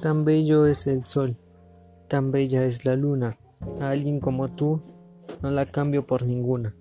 Tan bello es el sol, tan bella es la luna. A alguien como tú no la cambio por ninguna.